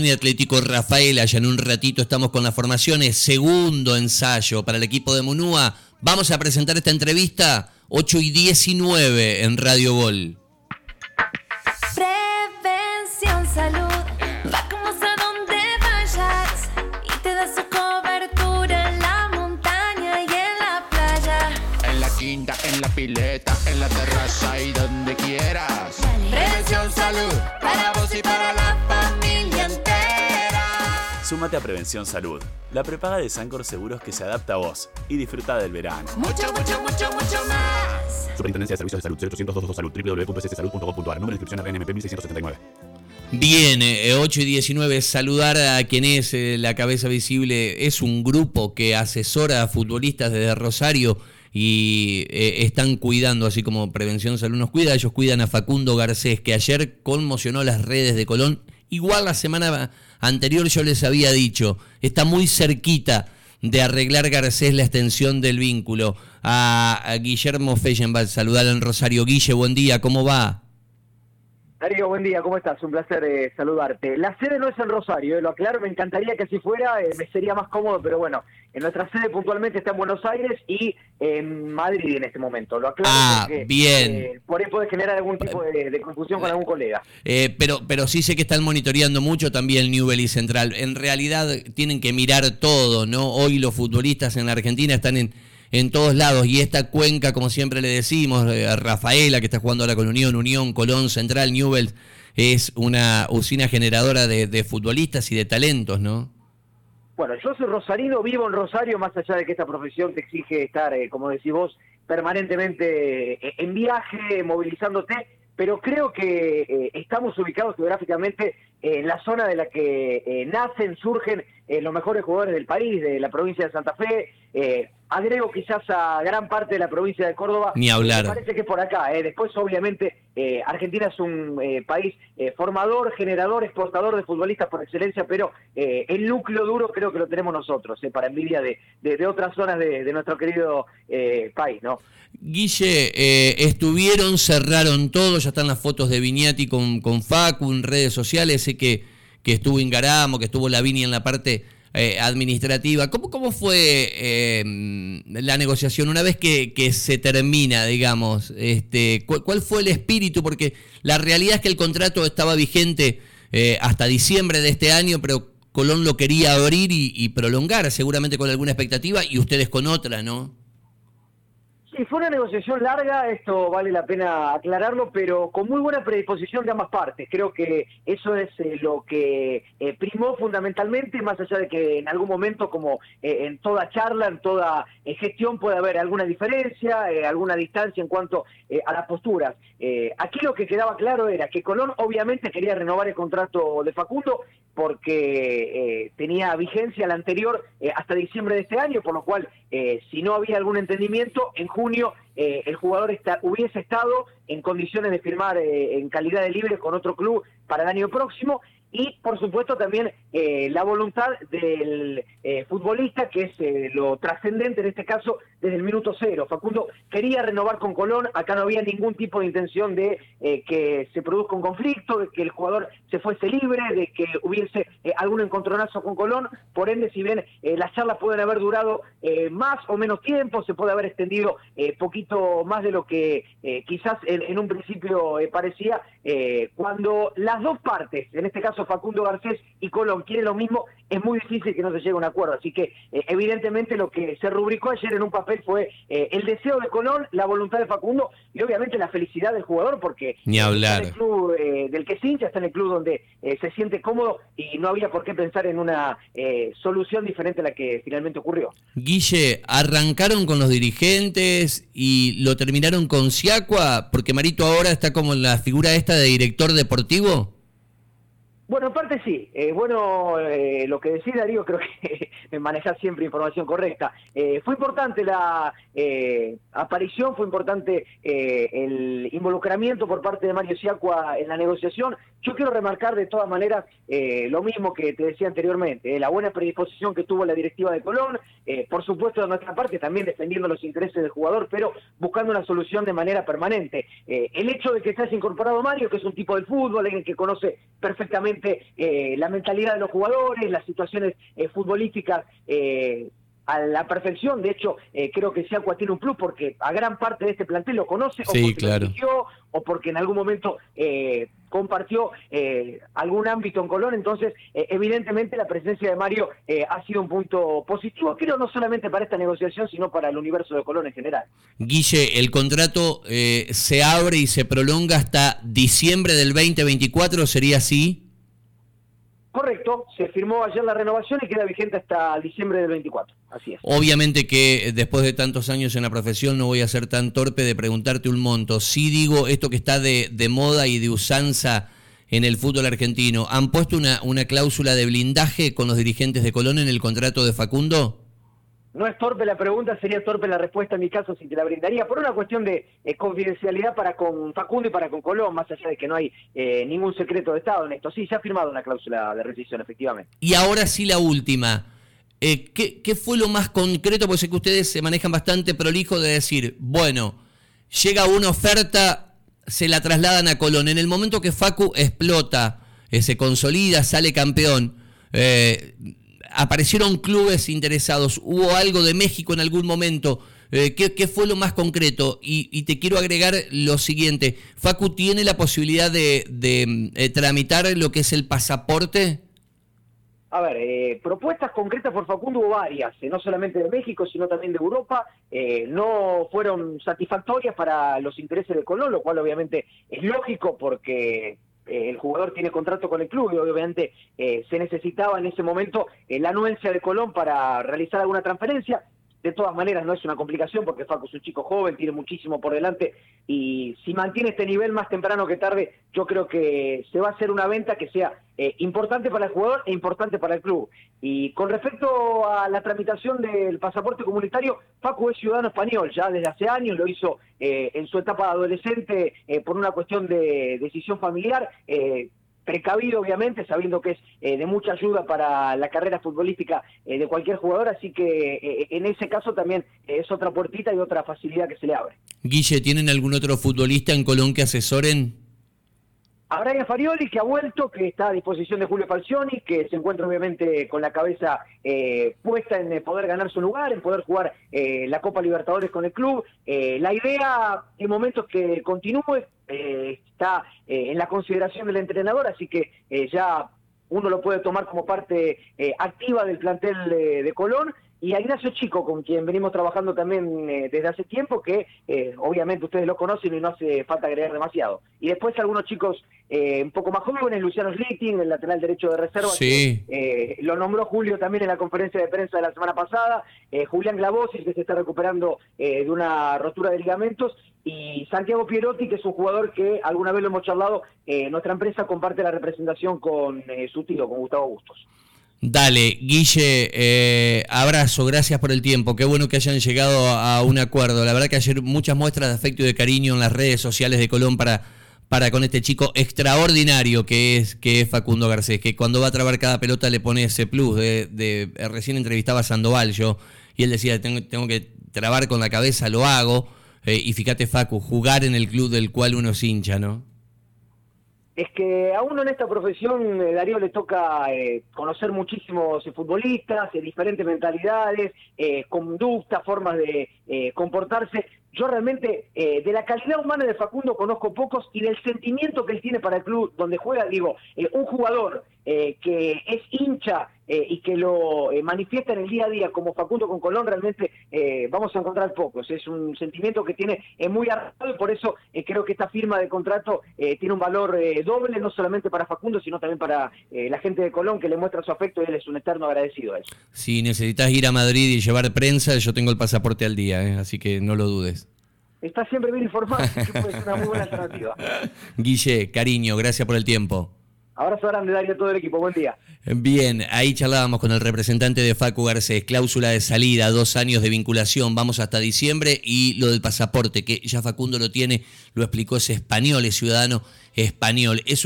Colón y Atlético Rafaela. Ya en un ratito estamos con las formaciones. Segundo ensayo para el equipo de Munúa. Vamos a presentar esta entrevista 8 y 19 en Radio Gol. Prevención, salud, vamos a donde vayas y te da su cobertura en la montaña y en la playa. En la quinta, en la pileta, en la terraza y donde quieras. Prevención Salud, Súmate a Prevención Salud, la prepaga de Sancor Seguros que se adapta a vos y disfruta del verano. Mucho, mucho, mucho, mucho más. Superintendencia de Servicios de Salud 0800 222 Salud www.sssalud.gov.ar Número de inscripción RNMP 1679. Bien, eh, 8 y 19, saludar a quien es eh, la cabeza visible. Es un grupo que asesora a futbolistas desde Rosario y eh, están cuidando, así como Prevención Salud nos cuida, ellos cuidan a Facundo Garcés, que ayer conmocionó las redes de Colón. Igual la semana anterior yo les había dicho, está muy cerquita de arreglar Garcés la extensión del vínculo. A, a Guillermo Feijenbach, saludar en Rosario. Guille, buen día, ¿cómo va? Darío, buen día, ¿cómo estás? Un placer eh, saludarte. La sede no es en Rosario, eh, lo aclaro, me encantaría que así fuera, eh, me sería más cómodo, pero bueno, en nuestra sede puntualmente está en Buenos Aires y en Madrid en este momento, lo aclaro. Ah, porque, bien. eh, por ahí puede generar algún tipo de, de confusión con algún colega. Eh, pero, pero sí sé que están monitoreando mucho también Newell y Central. En realidad tienen que mirar todo, ¿no? Hoy los futbolistas en la Argentina están en, en todos lados y esta cuenca, como siempre le decimos, eh, Rafaela que está jugando ahora con Unión, Unión, Colón, Central, Newell, es una usina generadora de, futbolistas y de talentos, ¿no? Bueno, yo soy rosarino, vivo en Rosario, más allá de que esta profesión te exige estar, eh, como decís vos, permanentemente eh, en viaje, movilizándote, pero creo que eh, estamos ubicados geográficamente en la zona de la que nacen, surgen eh, los mejores jugadores del país, de la provincia de Santa Fe. eh, agrego quizás a gran parte de la provincia de Córdoba. Ni hablar. Me parece que es por acá. eh. Después, obviamente, eh, Argentina es un país formador, generador, exportador de futbolistas por excelencia, pero el núcleo duro creo que lo tenemos nosotros, eh, para envidia de, de- de otras zonas de, de nuestro querido país, ¿no? Guille, eh, estuvieron, cerraron todo, ya están las fotos de Viñati con, con Facu en redes sociales, sé que, que estuvo Ingaramo, que estuvo Lavini en la parte eh, administrativa. ¿Cómo, cómo fue eh, la negociación una vez que, se termina, digamos? Este, ¿cuál, cuál fue el espíritu? Porque la realidad es que el contrato estaba vigente eh, hasta diciembre de este año, pero Colón lo quería abrir y, y prolongar, seguramente con alguna expectativa, y ustedes con otra, ¿no? Sí, fue una negociación larga, esto vale la pena aclararlo, pero con muy buena predisposición de ambas partes. Creo que eso es eh, lo que eh, primó fundamentalmente, más allá de que en algún momento, como eh, en toda charla, en toda gestión, puede haber alguna diferencia, alguna distancia en cuanto a las posturas. Aquí lo que quedaba claro era que Colón obviamente quería renovar el contrato de Facundo porque tenía vigencia la anterior hasta diciembre de este año, por lo cual si no había algún entendimiento, en junio eh, el jugador está, hubiese estado en condiciones de firmar eh, en calidad de libre con otro club para el año próximo y por supuesto también eh, la voluntad del eh, futbolista, que es eh, lo trascendente en este caso desde el minuto cero. Facundo quería renovar con Colón, acá no había ningún tipo de intención de eh, que se produzca un conflicto, de que el jugador se fuese libre, de que hubiese algún encontronazo con Colón, por ende si bien las charlas pueden haber durado más o menos tiempo, se puede haber extendido poquito más de lo que quizás en, en un principio parecía, cuando las dos partes, en este caso Facundo Garcés y Colón, quieren lo mismo, es muy difícil que no se llegue a un acuerdo. Así que eh, evidentemente lo que se rubricó ayer en un papel fue eh, el deseo de Colón, la voluntad de Facundo y obviamente la felicidad del jugador porque Ni está hablar. en el club eh, del que se hincha, está en el club donde se siente cómodo y no había por qué pensar en una solución diferente a la que finalmente ocurrió. Guille, arrancaron con los dirigentes y lo terminaron con Siacua, porque Marito ahora está como en la figura esta de director deportivo. Bueno, en parte sí. Eh, bueno, eh, lo que decía Darío, creo que manejar siempre información correcta. Eh, fue importante la eh, aparición, fue importante el involucramiento por parte de Mario Siacua en la negociación. Yo quiero remarcar de todas maneras lo mismo que te decía anteriormente, la buena predisposición que tuvo la directiva de Colón, por supuesto de nuestra parte también defendiendo los intereses del jugador, pero buscando una solución de manera permanente. El hecho de que se haya incorporado Mario, que es un tipo del fútbol, alguien que conoce perfectamente obviamente eh, la mentalidad de los jugadores, las situaciones eh, futbolísticas eh, a la perfección. De hecho, eh, creo que Siacua tiene un plus porque a gran parte de este plantel lo conoce, o porque claro. lo dirigió, o porque en algún momento eh, compartió eh, algún ámbito en Colón. Entonces, evidentemente, la presencia de Mario eh, ha sido un punto positivo, creo, no solamente para esta negociación, sino para el universo de Colón en general. Guille, el contrato eh, se abre y se prolonga hasta diciembre del 2024, ¿sería así? Correcto, se firmó ayer la renovación y queda vigente hasta diciembre del 24. Así es. Obviamente que eh, después de tantos años en la profesión no voy a ser tan torpe de preguntarte un monto. Sí digo esto que está de, de moda y de usanza en el fútbol argentino. ¿Han puesto una, una cláusula de blindaje con los dirigentes de Colón en el contrato de Facundo? No es torpe la pregunta, sería torpe la respuesta en mi caso si te la brindaría, por una cuestión de eh, confidencialidad para con Facundo y para con Colón, más allá de que no hay eh, ningún secreto de Estado en esto. Sí, se ha firmado una cláusula de rescisión, efectivamente. Y ahora sí la última. Eh, ¿qué, fue lo más concreto? Porque sé que ustedes se manejan bastante prolijo de decir, bueno, llega una oferta, se la trasladan a Colón. En el momento que Facu explota, eh, se consolida, sale campeón, eh, aparecieron clubes interesados, hubo algo de México en algún momento. Eh, ¿qué, fue lo más concreto? Y, te quiero agregar lo siguiente. ¿Facu tiene la posibilidad de, de, mm, eh, tramitar lo que es el pasaporte? A ver, eh, propuestas concretas por Facundo hubo varias, eh, no solamente de México, sino también de Europa. eh, no fueron satisfactorias para los intereses de Colón, lo cual obviamente es lógico porque el jugador tiene contrato con el club y obviamente eh, se necesitaba en ese momento eh, la anuencia de Colón para realizar alguna transferencia. De todas maneras, no es una complicación porque Facu es un chico joven, tiene muchísimo por delante y si mantiene este nivel más temprano que tarde, yo creo que se va a hacer una venta que sea eh, importante para el jugador e importante para el club. Y con respecto a la tramitación del pasaporte comunitario, Facu es ciudadano español ya desde hace años, lo hizo eh, en su etapa adolescente eh, por una cuestión de decisión familiar. Precavido obviamente, sabiendo que es eh, de mucha ayuda para la carrera futbolística eh, de cualquier jugador, así que eh, en ese caso también es otra puertita y otra facilidad que se le abre. Guille, ¿tienen algún otro futbolista en Colón que asesoren? A Brian Farioli, que ha vuelto, que está a disposición de Julio Falcioni, que se encuentra obviamente con la cabeza eh, puesta en eh, poder ganar su lugar, en poder jugar eh, la Copa Libertadores con el club. Eh, la idea en momentos que continúe eh, está en la consideración del entrenador, así que ya uno lo puede tomar como parte activa del plantel de Colón. Y a Ignacio Chico, con quien venimos trabajando también eh, desde hace tiempo, que eh, obviamente ustedes lo conocen y no hace falta agregar demasiado. Y después algunos chicos eh, un poco más jóvenes, Luciano Schlichting, el lateral derecho de reserva, Sí. que, eh, lo nombró Julio también en la conferencia de prensa de la semana pasada, Julián Glavosis, que se está recuperando eh, de una rotura de ligamentos, y Santiago Pierotti, que es un jugador que alguna vez lo hemos charlado, eh, nuestra empresa comparte la representación con eh, su tío, con Gustavo Bustos. Dale, Guille, eh, abrazo, gracias por el tiempo. Qué bueno que hayan llegado a un acuerdo. La verdad que ayer muchas muestras de afecto y de cariño en las redes sociales de Colón para, para con este chico extraordinario que es, que es Facundo Garcés, que cuando va a trabar cada pelota le pone ese plus. De, de- eh, recién entrevistaba a Sandoval yo y él decía, tengo, tengo que trabar con la cabeza, lo hago. Eh, y fíjate, Facu, jugar en el club del cual uno es hincha, ¿no? Es que a uno en esta profesión, eh, Darío, le toca eh, conocer muchísimos eh, futbolistas, diferentes mentalidades, conductas, formas de comportarse. Yo realmente eh, de la calidad humana de Facundo conozco pocos y del sentimiento que él tiene para el club donde juega, digo, eh, un jugador eh, que es hincha eh, y que lo eh, manifiesta en el día a día como Facundo con Colón, realmente vamos a encontrar pocos. Es un sentimiento que tiene muy arraigado y por eso creo que esta firma de contrato tiene un valor doble, no solamente para Facundo, sino también para la gente de Colón que le muestra su afecto y él es un eterno agradecido a eso. Si necesitas ir a Madrid y llevar prensa, yo tengo el pasaporte al día, así que no lo dudes. Está siempre bien informado, que puede ser una muy buena alternativa. Guille, cariño, gracias por el tiempo. Abrazo grande, Darío, a todo el equipo. Buen día. Bien, ahí charlábamos con el representante de Facu Garcés, cláusula de salida, dos años de vinculación, vamos hasta diciembre y lo del pasaporte, que ya Facundo lo tiene, lo explicó, es español, es ciudadano español. Es un